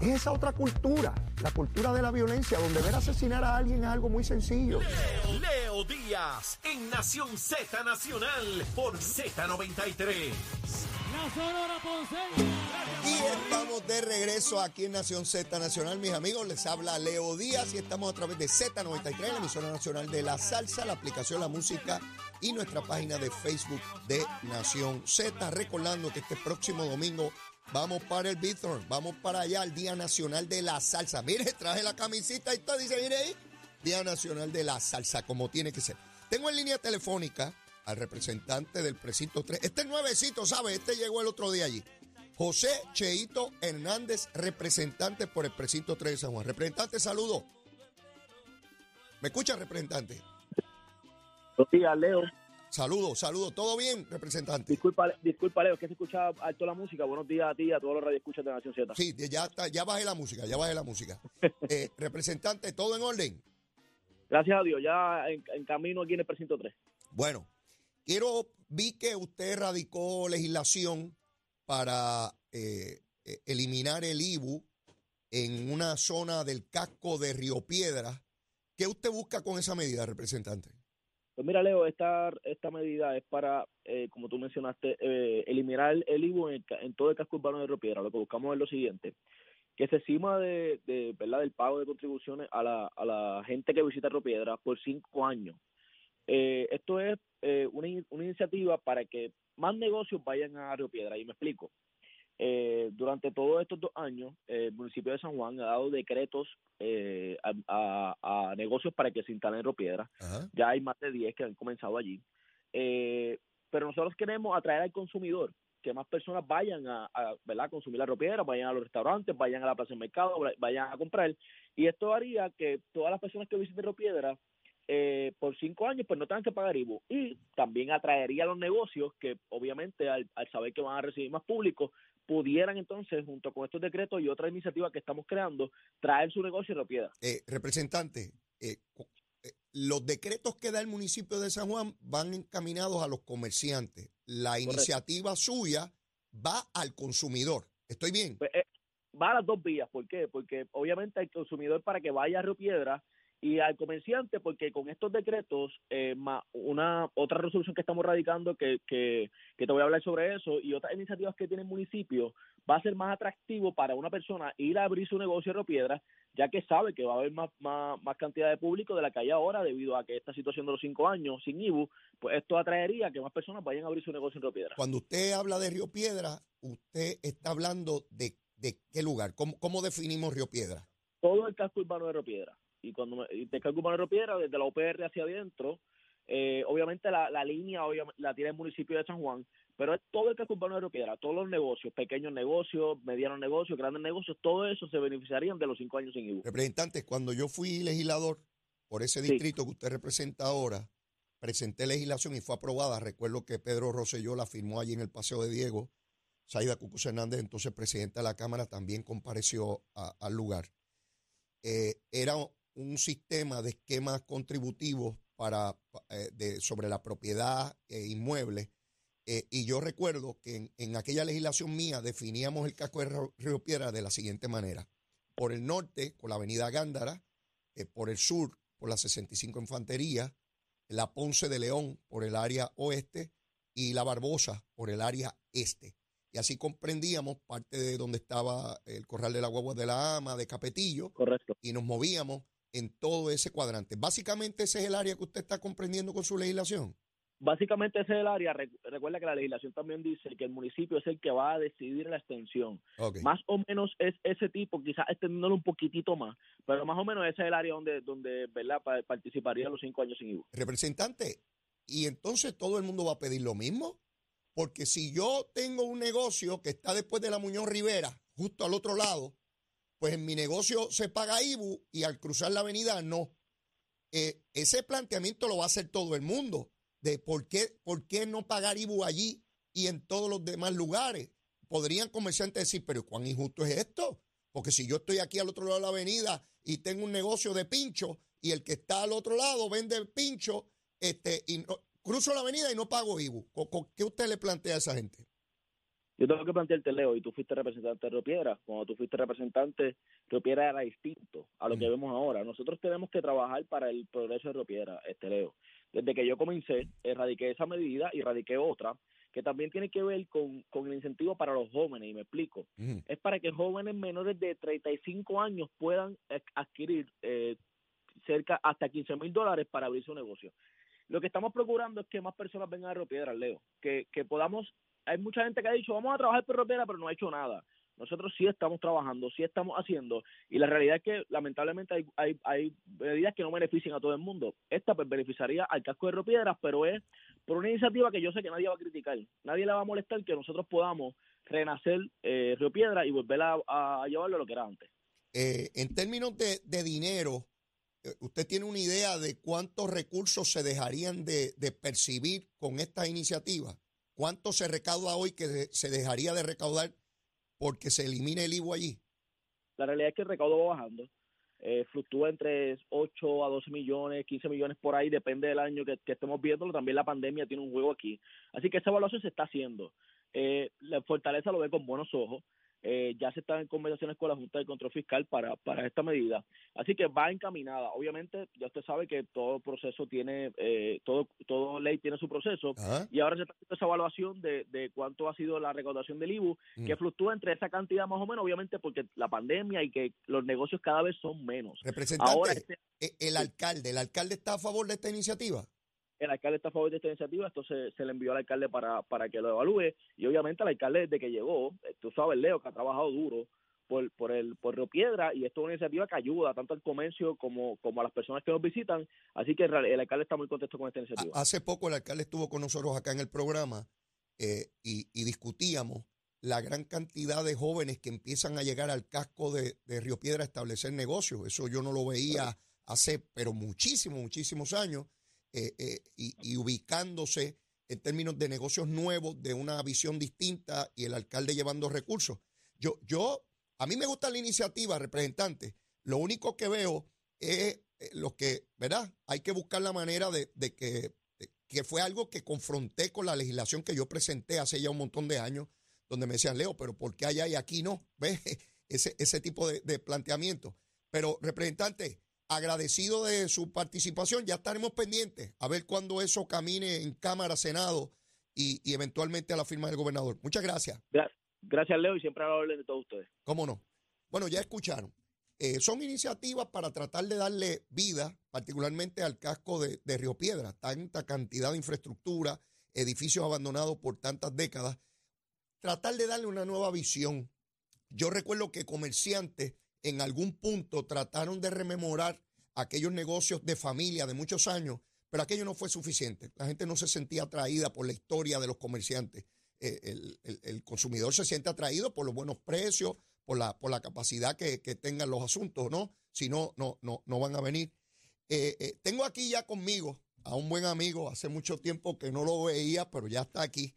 Es esa otra cultura, la cultura de la violencia, donde ver asesinar a alguien es algo muy sencillo. Leo, Leo Díaz en Nación Z Nacional por Z93. La Sonora Ponceña. Y estamos de regreso aquí en Nación Z Nacional, mis amigos. Les habla Leo Díaz y estamos a través de Z93, la emisora nacional de la salsa, la aplicación La Música y nuestra página de Facebook de Nación Z. Recordando que este próximo domingo vamos para el Bithorn, vamos para allá, el Día Nacional de la Salsa. Mire, traje la camisita y todo, dice, mire ahí, Día Nacional de la Salsa, como tiene que ser. Tengo en línea telefónica al representante del precinto 3. Este es nuevecito, ¿sabe? Este llegó el otro día allí. José Cheito Hernández, representante por el precinto 3 de San Juan. Representante, saludo. ¿Me escucha, representante? Buenos días, Leo. Saludo, saludo. ¿Todo bien, representante? Disculpa, disculpa, Leo, es que se escucha alto la música. Buenos días a ti y a todos los radioescuchas de Nación Z. Sí, ya, está, ya bajé la música, ya bajé la música. Eh, representante, ¿todo en orden? Gracias a Dios, ya en, en camino aquí en el precinto 3. Bueno, quiero, vi que usted radicó legislación para eh, eh, eliminar el IBU en una zona del casco de Río Piedra. ¿Qué usted busca con esa medida, representante? Pues mira, Leo, esta, esta medida es para, eh, como tú mencionaste, eh, eliminar el, IVU en, todo el casco urbano de Río Piedra. Lo que buscamos es lo siguiente, que se cima de, de, ¿verdad? del pago de contribuciones a la, a la gente que visita Río Piedra por cinco años. Eh, esto es eh, una, una iniciativa para que más negocios vayan a Río Piedra, y me explico. Eh, durante todos estos dos años, el municipio de San Juan ha dado decretos eh, a, a- a negocios para que se instalen en Río Piedra Ajá. ya hay más de 10 que han comenzado allí. Eh, pero nosotros queremos atraer al consumidor, que más personas vayan a, a, ¿verdad? consumir la ropiedra, vayan a los restaurantes, vayan a la plaza del mercado, va- vayan a comprar. Y esto haría que todas las personas que visiten Ropiedra eh, por cinco años pues no tengan que pagar IVU. Y también atraería a los negocios que obviamente al, al saber que van a recibir más público, pudieran entonces, junto con estos decretos y otras iniciativas que estamos creando, traer su negocio a Ropiedra. Eh, representante, eh, eh, los decretos que da el municipio de San Juan van encaminados a los comerciantes. La iniciativa suya va al consumidor. ¿Estoy bien? Pues, eh, va a las dos vías. ¿Por qué? Porque obviamente al consumidor para que vaya a Río Piedra y al comerciante porque con estos decretos, eh, más una otra resolución que estamos radicando que, que, que te voy a hablar sobre eso y otras iniciativas que tiene el municipio, va a ser más atractivo para una persona ir a abrir su negocio en Río Piedra, ya que sabe que va a haber más, más, más cantidad de público de la que hay ahora debido a que esta situación de los cinco años sin IBU, pues esto atraería a que más personas vayan a abrir su negocio en Río Piedra. Cuando usted habla de Río Piedra, usted está hablando de, de qué lugar. ¿Cómo, cómo definimos Río Piedra? todo el casco urbano de Río Piedra. Y cuando me, y urbano de Río Piedra, desde la OPR hacia adentro, eh, obviamente la, la línea obviamente, la tiene el municipio de San Juan, pero es todo el casco urbano de Piedra, todos los negocios, pequeños negocios, medianos negocios, grandes negocios, todo eso se beneficiarían de los cinco años sin IBU. Representante, cuando yo fui legislador por ese Sí. distrito que usted representa ahora, presenté legislación y fue aprobada. Recuerdo que Pedro Rosselló la firmó allí en el Paseo de Diego. Saida Cucuz Hernández, entonces presidenta de la Cámara, también compareció a- al lugar. Eh, era un sistema de esquemas contributivos para, eh, de- sobre la propiedad eh, inmueble. Eh, y yo recuerdo que en, en aquella legislación mía definíamos el casco de Río- Río Piedra de la siguiente manera. Por el norte, con la avenida Gándara, eh, por el sur, por la 65 Infantería, la Ponce de León por el área oeste y la Barbosa por el área este. Y así comprendíamos parte de donde estaba el Corral de la Guagua de la Ama, de Capetillo, Correcto. y nos movíamos en todo ese cuadrante. Básicamente ese es el área que usted está comprendiendo con su legislación. Básicamente ese es el área. Re- Recuerda que la legislación también dice que el municipio es el que va a decidir la extensión. Más o menos es ese tipo, quizás extendiéndolo un poquitito más, pero más o menos ese es el área donde, donde ¿verdad? Pa- participaría los cinco años sin IVU. Representante, y entonces todo el mundo va a pedir lo mismo. Porque si yo tengo un negocio que está después de la Muñoz Rivera, justo al otro lado, pues en mi negocio se paga IBU y al cruzar la avenida no. Eh, ese planteamiento lo va a hacer todo el mundo, de por qué, por qué no pagar IBU allí y en todos los demás lugares. Podrían comerciantes decir, pero ¿cuán injusto es esto? Porque si yo estoy aquí al otro lado de la avenida y tengo un negocio de pincho y el que está al otro lado vende el pincho, este, y no- cruzo la avenida y no pago IBU. ¿Co- co- ¿Qué usted le plantea a esa gente? Yo tengo que plantearte, Leo, y tú fuiste representante de Río Piedra. Cuando tú fuiste representante, Río Piedra era distinto a lo que Mm. vemos ahora. Nosotros tenemos que trabajar para el progreso de Río Piedra, este Leo. Desde que yo comencé, erradiqué esa medida y erradiqué otra que también tiene que ver con, con el incentivo para los jóvenes, y me explico. Ujú. Es para que jóvenes menores de 35 años puedan eh, adquirir eh, cerca hasta 15 mil dólares para abrir su negocio. Lo que estamos procurando es que más personas vengan a Río Piedra, Leo, que, que podamos, hay mucha gente que ha dicho, vamos a trabajar Piedra, pero no ha hecho nada. Nosotros sí estamos trabajando, sí estamos haciendo, y la realidad es que lamentablemente hay, medidas que no benefician a todo el mundo. Esta pues beneficiaría al casco de Río Piedras, pero es por una iniciativa que yo sé que nadie va a criticar. Nadie le va a molestar que nosotros podamos renacer eh, Río Piedra y volver a, a llevarlo a lo que era antes. Eh, en términos de, dinero, eh, ¿usted tiene una idea de cuántos recursos se dejarían de, de percibir con esta iniciativa? ¿Cuánto se recauda hoy que se dejaría de recaudar porque se elimine el IVU allí? La realidad es que el recaudo va bajando. Eh, fluctúa entre 8 a 12 millones, 15 millones por ahí, depende del año que, que estemos viendo. También la pandemia tiene un juego aquí. Así que esa evaluación se está haciendo. Eh, la Fortaleza lo ve con buenos ojos. Eh, ya se están en conversaciones con la Junta de Control Fiscal para, para esta medida. Así que va encaminada. Obviamente, ya usted sabe que todo proceso tiene, eh, todo, todo ley tiene su proceso. Ajá. Y ahora se está haciendo esa evaluación de, de cuánto ha sido la recaudación del IBU, Mm. que fluctúa entre esa cantidad más o menos, obviamente porque la pandemia y que los negocios cada vez son menos. Representante, Ahora este- eh, el alcalde, ¿el alcalde está a favor de esta iniciativa? El alcalde está a favor de esta iniciativa, esto se, le envió al alcalde para, para que lo evalúe y obviamente el alcalde desde que llegó, eh, tú sabes Leo, que ha trabajado duro por, por el por Río Piedra y esto es una iniciativa que ayuda tanto al comercio como, como a las personas que nos visitan, así que el, alcalde está muy contento con esta iniciativa. Hace poco el alcalde estuvo con nosotros acá en el programa eh, y, y discutíamos la gran cantidad de jóvenes que empiezan a llegar al casco de, de Río Piedra a establecer negocios. Eso yo no lo veía hace, pero muchísimos, muchísimos años, eh, eh, y, ubicándose en términos de negocios nuevos, de una visión distinta y el alcalde llevando recursos. Yo, yo, a mí me gusta la iniciativa, representante. Lo único que veo es eh, lo que, ¿verdad? Hay que buscar la manera de, que, que fue algo que confronté con la legislación que yo presenté hace ya un montón de años, donde me decían, Leo, pero ¿por qué allá y aquí no? ¿Ves? Ese, ese tipo de, de planteamiento. Pero, representante, agradecido de su participación, ya estaremos pendientes a ver cuándo eso camine en Cámara, Senado y, y eventualmente a la firma del gobernador. Muchas gracias. Gra- Gracias Leo y siempre a la orden de todos ustedes. ¿Cómo no? Bueno, ya escucharon. Eh, son iniciativas para tratar de darle vida, particularmente al casco de, de Río Piedra. Tanta cantidad de infraestructura, edificios abandonados por tantas décadas. Tratar de darle una nueva visión. Yo recuerdo que comerciantes en algún punto trataron de rememorar aquellos negocios de familia de muchos años, pero aquello no fue suficiente. La gente no se sentía atraída por la historia de los comerciantes. Eh, el, consumidor se siente atraído por los buenos precios, por la, por la capacidad que, tengan los asuntos, ¿no? Si no, no, no, no van a venir. Eh, eh, tengo aquí ya conmigo a un buen amigo, hace mucho tiempo que no lo veía, pero ya está aquí.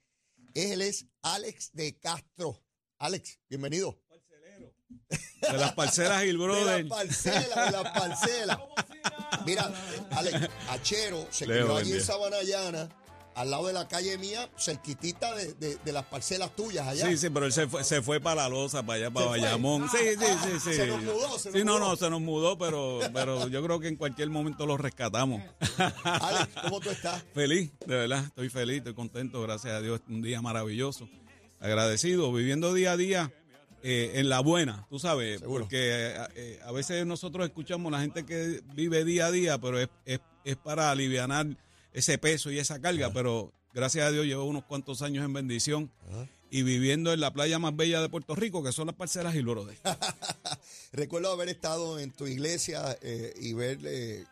Él es Alex de Castro. Alex, bienvenido. De las parcelas De Brother. las parcelas, de las parcelas. Mira, Alex, Achero se Leo, crió buen allí en día. Sabanayana, al lado de la calle mía, cerquitita de, de- de las parcelas tuyas allá. Sí, sí, pero él se fue, se fue para la loza, para allá, para. Bayamón. Sí, sí, Ah, sí, sí. se nos mudó, se nos sí, no, mudó. no, se nos mudó, pero, pero yo creo que en cualquier momento lo rescatamos. Alex, ¿cómo tú estás? Feliz, de verdad, estoy feliz, estoy contento, gracias a Dios, un día maravilloso. Agradecido, viviendo día a día eh, en la buena, tú sabes, Seguro. porque eh, eh, a veces nosotros escuchamos la gente que vive día a día, pero es, es, es para aliviar ese peso y esa carga, pero gracias a Dios llevo unos cuantos años en bendición y viviendo en la playa más bella de Puerto Rico, que son las parcelas y Lorode. Recuerdo haber estado en tu iglesia eh, y ver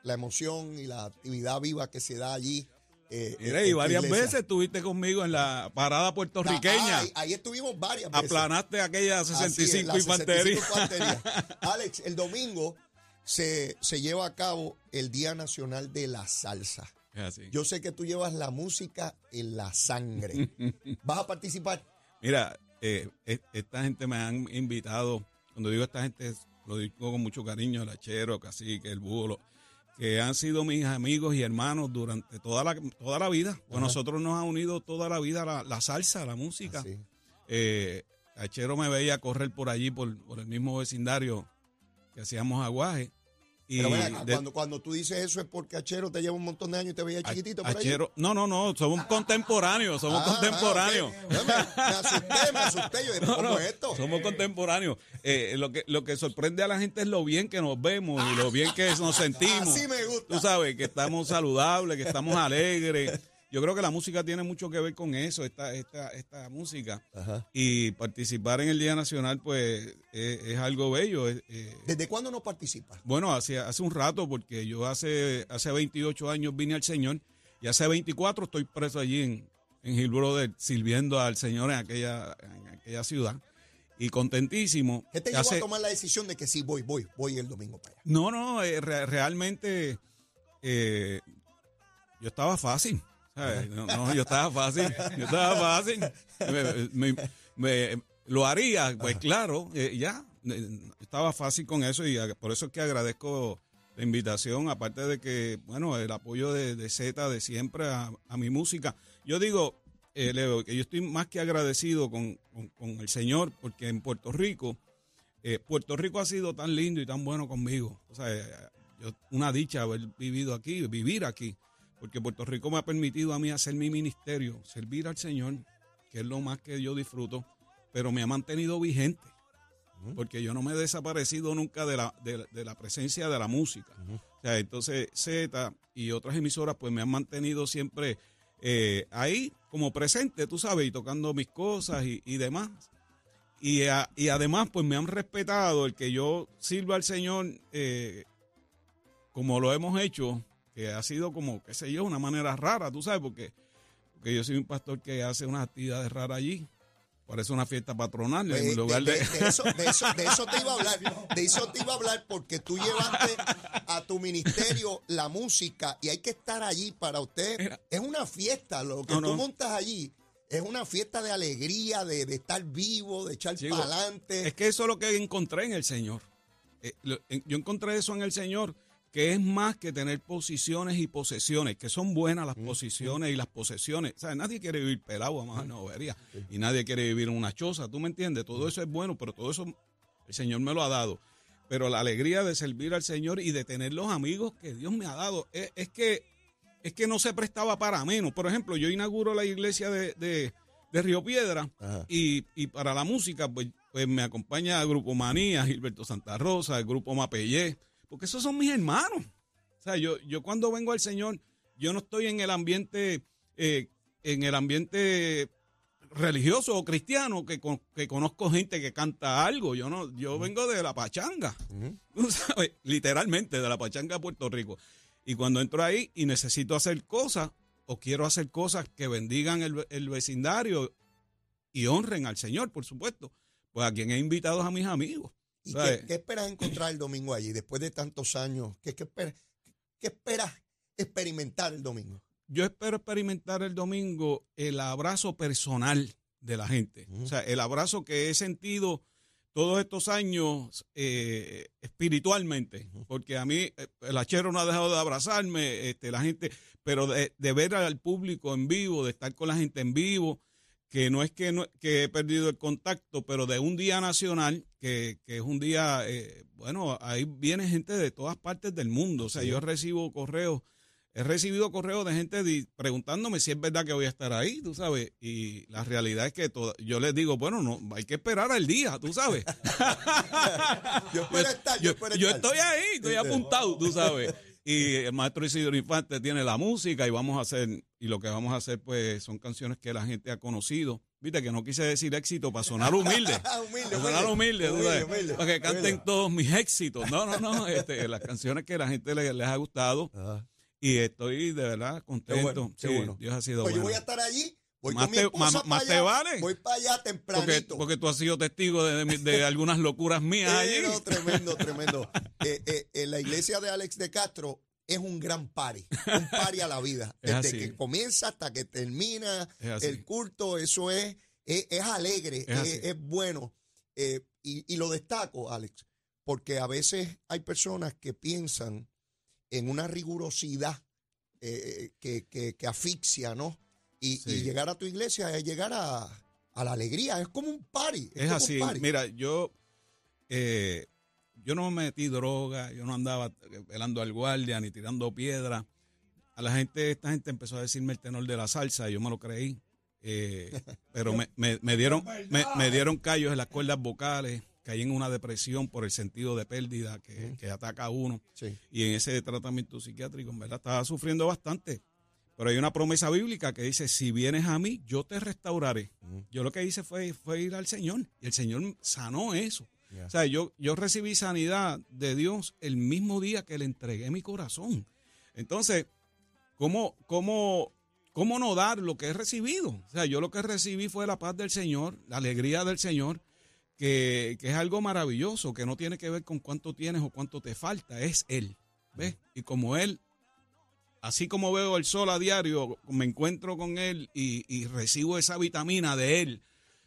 la emoción y la actividad viva que se da allí. Eh, Mira, en y varias iglesia. veces estuviste conmigo en la parada puertorriqueña. Ah, ahí, ahí estuvimos varias veces. Aplanaste aquella Así es, 65 la infantería. 65 infantería. Alex, el domingo se, se lleva a cabo el Día Nacional de la Salsa. Es así. Yo sé que tú llevas la música en la sangre. ¿Vas a participar? Mira, eh, e- esta gente me han invitado, cuando digo esta gente, lo digo con mucho cariño, el hachero, cacique, el bulo, que han sido mis amigos y hermanos durante toda la, toda la vida. Pues nosotros nos ha unido toda la vida la, la salsa, la música. Eh, Achero me veía correr por allí, por, por el mismo vecindario que hacíamos aguaje. Y Pero de- cuando, cuando tú dices eso es porque Achero te lleva un montón de años y te veía chiquitito por ahí. Achero, no, no, no, somos contemporáneos, somos Ah, contemporáneos. ah, me, me asusté, me asusté. Yo No, ¿cómo no, es esto? Somos contemporáneos. Eh, lo, que, lo que sorprende a la gente es lo bien que nos vemos y lo bien que nos sentimos. Así me gusta. Tú sabes, que estamos saludables, que estamos alegres. Yo creo que la música tiene mucho que ver con eso, esta, esta, esta música. Ajá. Y participar en el Día Nacional, pues, es, es algo bello. es- eh, ¿Desde cuándo no participas? bueno, hace, hace un rato, porque yo hace, hace 28 años vine al Señor y hace 24 estoy preso allí en, en Hill Brother, sirviendo al Señor en aquella, en aquella ciudad. Y contentísimo. ¿Qué te llevó Hace- a tomar la decisión de que sí, voy, voy, voy el domingo para allá? No, no, eh, re- realmente eh, yo estaba fácil. No, no, yo estaba fácil. Yo estaba fácil. Me- me- me- lo haría, pues claro, eh, ya. eh, Estaba fácil con eso y por eso es que agradezco la invitación, aparte de que, bueno, el apoyo de, de Z de siempre a, a mi música. Yo digo, eh, Leo, que yo estoy más que agradecido con, con- con el Señor, porque en Puerto Rico, eh, Puerto Rico ha sido tan lindo y tan bueno conmigo. O sea, eh, yo, una dicha haber vivido aquí, vivir aquí, porque Puerto Rico me ha permitido a mí hacer mi ministerio, servir al Señor, que es lo más que yo disfruto, pero me ha mantenido vigente, porque yo no me he desaparecido nunca de la, de, de la presencia de la música. O sea, entonces Z y otras emisoras pues me han mantenido siempre eh, ahí como presente, tú sabes, y tocando mis cosas y, y demás. Y, a- y además, pues me han respetado el que yo sirva al Señor eh, como lo hemos hecho, que ha sido como, qué sé yo, una manera rara, tú sabes, porque, porque yo soy un pastor que hace unas actividades raras allí. Parece una fiesta patronal Pues, en lugar de... de- de eso, de, eso, de eso te iba a hablar. De eso te iba a hablar porque tú llevaste a tu ministerio la música y hay que estar allí para usted. Mira. Es una fiesta. Lo que No, tú no. montas allí es una fiesta de alegría, de, de estar vivo, de echar para adelante. Es que eso es lo que encontré en el Señor. Eh, lo- en- yo encontré eso en el Señor, que es más que tener posiciones y posesiones, que son buenas las posiciones y las posesiones. O sea, nadie quiere vivir pelado, a no vería. Y nadie quiere vivir en una choza, ¿tú me entiendes? Todo eso es bueno, pero todo eso el Señor me lo ha dado. Pero la alegría de servir al Señor y de tener los amigos que Dios me ha dado, es, es que es que no se prestaba para menos. Por ejemplo, yo inauguro la iglesia de, de, de Río Piedra y, y para la música, pues, pues me acompaña el Grupo Manía, Gilberto Santa Rosa, el Grupo Mapellé, porque esos son mis hermanos. O sea, yo, yo cuando vengo al Señor, yo no estoy en el ambiente, eh, en el ambiente religioso o cristiano que, con- que conozco gente que canta algo. Yo no, yo vengo de la pachanga, tú sabes, literalmente de la pachanga de Puerto Rico. Y cuando entro ahí y necesito hacer cosas o quiero hacer cosas que bendigan el, el vecindario y honren al Señor, por supuesto, pues a quien he invitado es a mis amigos. ¿Y qué, qué esperas encontrar el domingo allí después de tantos años? ¿Qué, qué esperas, qué esperas experimentar el domingo? Yo espero experimentar el domingo el abrazo personal de la gente. O sea, el abrazo que he sentido todos estos años eh, espiritualmente. Porque a mí eh, el hachero no ha dejado de abrazarme, este, la gente, pero de, de ver al público en vivo, de estar con la gente en vivo, que no es que, no, que he perdido el contacto, pero de un día nacional, que, que es un día, eh, bueno, ahí viene gente de todas partes del mundo. O sea, yo recibo correos He recibido correos de gente preguntándome si es verdad que voy a estar ahí, tú sabes. Y la realidad es que toda- yo les digo, bueno, no, hay que esperar al día, tú sabes. Yo espero estar, yo, yo, espero yo estar. estoy ahí, estoy apuntado, tú sabes. Y el maestro Isidro Infante tiene la música y vamos a hacer, y lo que vamos a hacer pues son canciones que la gente ha conocido. Viste que no quise decir éxito para sonar humilde. Humilde, Para sonar humilde, para que canten humilde. todos mis éxitos. No, no, no, este, las canciones que la gente le- les ha gustado. Ajá. Y estoy de verdad contento. bueno, qué Sí, bueno. Dios ha sido Pues yo bueno. voy a estar allí. Voy Más te- más- vale. Voy para allá tempranito. porque tú has sido testigo de, de mi- de algunas locuras mías Sí, allí. no, tremendo, tremendo. Eh, eh, eh, la iglesia de Alex de Castro es un gran party, un party a la vida. Es Desde así. que comienza hasta que termina el culto, eso es, es, es alegre, Es así. es, es bueno. Eh, y, y lo destaco, Alex, porque a veces hay personas que piensan en una rigurosidad eh, que, que, que asfixia, ¿no? Y, Sí. y llegar a tu iglesia es llegar a, a la alegría. Es como un party. Es así. party. Mira, yo, eh, yo no me metí droga, yo no andaba velando al guardia ni tirando piedras. A la gente, esta gente empezó a decirme el tenor de la salsa, y yo me lo creí. eh, pero me, me- me dieron, me, me dieron callos en las cuerdas vocales, caí en una depresión por el sentido de pérdida que, que ataca a uno. Sí. Y en ese tratamiento psiquiátrico, en verdad, estaba sufriendo bastante. Pero hay una promesa bíblica que dice, si vienes a mí, yo te restauraré. Yo lo que hice fue, fue ir al Señor y el Señor sanó eso. O sea, yo, yo recibí sanidad de Dios el mismo día que le entregué mi corazón. Entonces, ¿cómo, cómo, cómo no dar lo que he recibido? O sea, yo lo que recibí fue la paz del Señor, la alegría del Señor, que, que es algo maravilloso, que no tiene que ver con cuánto tienes o cuánto te falta, es Él. ¿Ves? Y como Él, así como veo el sol a diario, me encuentro con Él y, y recibo esa vitamina de Él.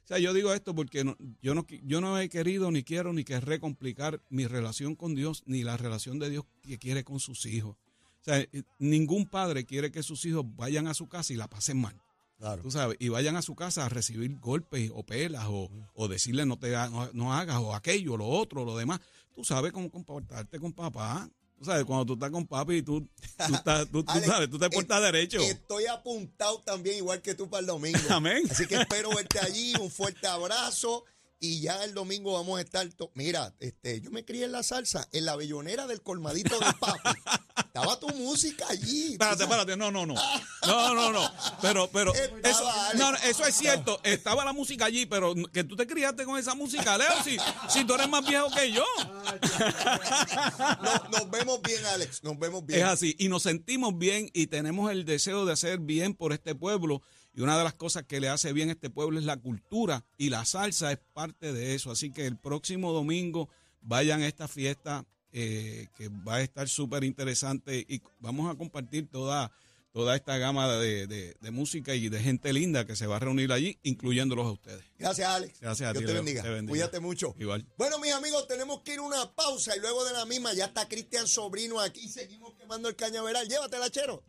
O sea, yo digo esto porque no- yo, no, yo no he querido, ni quiero, ni querré complicar mi relación con Dios, ni la relación de Dios que quiere con sus hijos. O sea, eh, ningún padre quiere que sus hijos vayan a su casa y la pasen mal Claro. tú sabes, y vayan a su casa a recibir golpes o pelas o, o decirle no te no, no hagas o aquello, lo otro, lo demás. Tú sabes cómo comportarte con papá. Tú sabes, cuando tú estás con papi, tú, tú, estás- tú, tú Alex, sabes, tú te portas eh, derecho. Estoy apuntado también, igual que tú, para el domingo. Amén. Así que espero verte allí. Un fuerte abrazo. Y ya el domingo vamos a estar. Mira, este, yo me crié en la salsa, en la bellonera del colmadito de papi. Estaba tu música allí. Espérate, espérate, no, no, no. No, no, no. Pero, pero, eso, no, no, eso es cierto. Estaba la música allí, pero que tú te criaste con esa música, Leo, si, si tú eres más viejo que yo. No, nos vemos bien, Alex. Nos vemos bien. Es así, y nos sentimos bien y tenemos el deseo de hacer bien por este pueblo. Y una de las cosas que le hace bien a este pueblo es la cultura y la salsa es parte de eso. Así que el próximo domingo vayan a esta fiesta eh, que va a estar súper interesante y vamos a compartir toda, toda esta gama de, de- de música y de gente linda que se va a reunir allí, incluyéndolos a ustedes. Gracias, Alex. Gracias a Dios ti, te bendiga. Te bendiga. Cuídate mucho. Igual. Bueno, mis amigos, tenemos que ir a una pausa y luego de la misma ya está Cristian Sobrino aquí. Seguimos quemando el cañaveral. Llévatela, chero.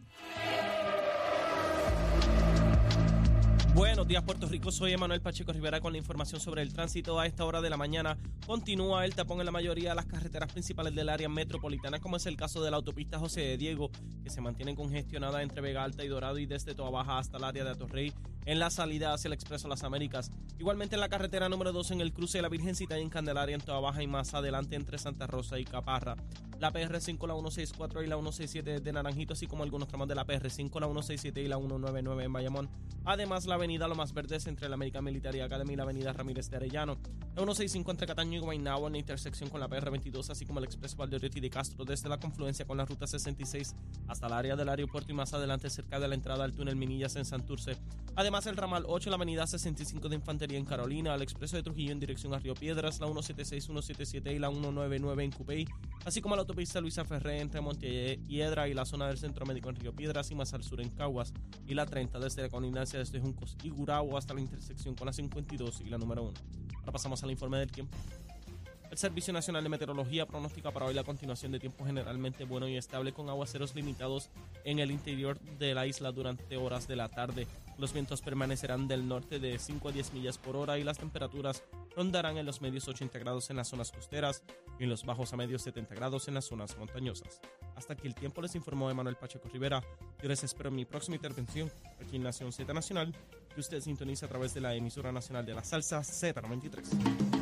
Buenos días, Puerto Rico. Soy Emanuel Pacheco Rivera con la información sobre el tránsito a esta hora de la mañana. Continúa el tapón en la mayoría de las carreteras principales del área metropolitana, como es el caso de la autopista José de Diego, que se mantiene congestionada entre Vega Alta y Dorado y desde Toa Baja hasta el área de Atorrey en la salida hacia el Expreso Las Américas. Igualmente en la carretera número 2 en el cruce de la Virgencita y en Candelaria en Toa Baja y más adelante entre Santa Rosa y Caparra. La PR5, la 164 y la 167 de Naranjito, así como algunos tramos de la PR5, la 167 y la 199 en Bayamón. Además, la avenida Lomas Verdes entre la American Military Academy y la avenida Ramírez de Arellano. La 165 entre Cataño y Guaynabo en la intersección con la PR22, así como el expreso Valdeoriotti de Castro desde la confluencia con la ruta 66 hasta el área del aeropuerto y más adelante cerca de la entrada al túnel Minillas en Santurce. Además, el ramal 8, la avenida 65 de Infantería en Carolina, el expreso de Trujillo en dirección a Río Piedras, la 176, 177 y la 199 en Cupey, así como la autopista Luisa Ferré entre Montelledra y la zona del Centro Médico en Río Piedras y más al sur en Caguas, y la 30 desde la colindancia desde Juncos y Gurabo hasta la intersección con la 52 y la número 1. Ahora pasamos al informe del tiempo. El Servicio Nacional de Meteorología pronostica para hoy la continuación de tiempo generalmente bueno y estable con aguaceros limitados en el interior de la isla durante horas de la tarde. Los vientos permanecerán del norte de 5 a 10 millas por hora y las temperaturas rondarán en los medios 80 grados en las zonas costeras y en los bajos a medios 70 grados en las zonas montañosas. Hasta aquí el tiempo les informó Emanuel Pacheco Rivera. Yo les espero en mi próxima intervención aquí en Nación Z Nacional, que usted sintoniza a través de la emisora nacional de la salsa Z93.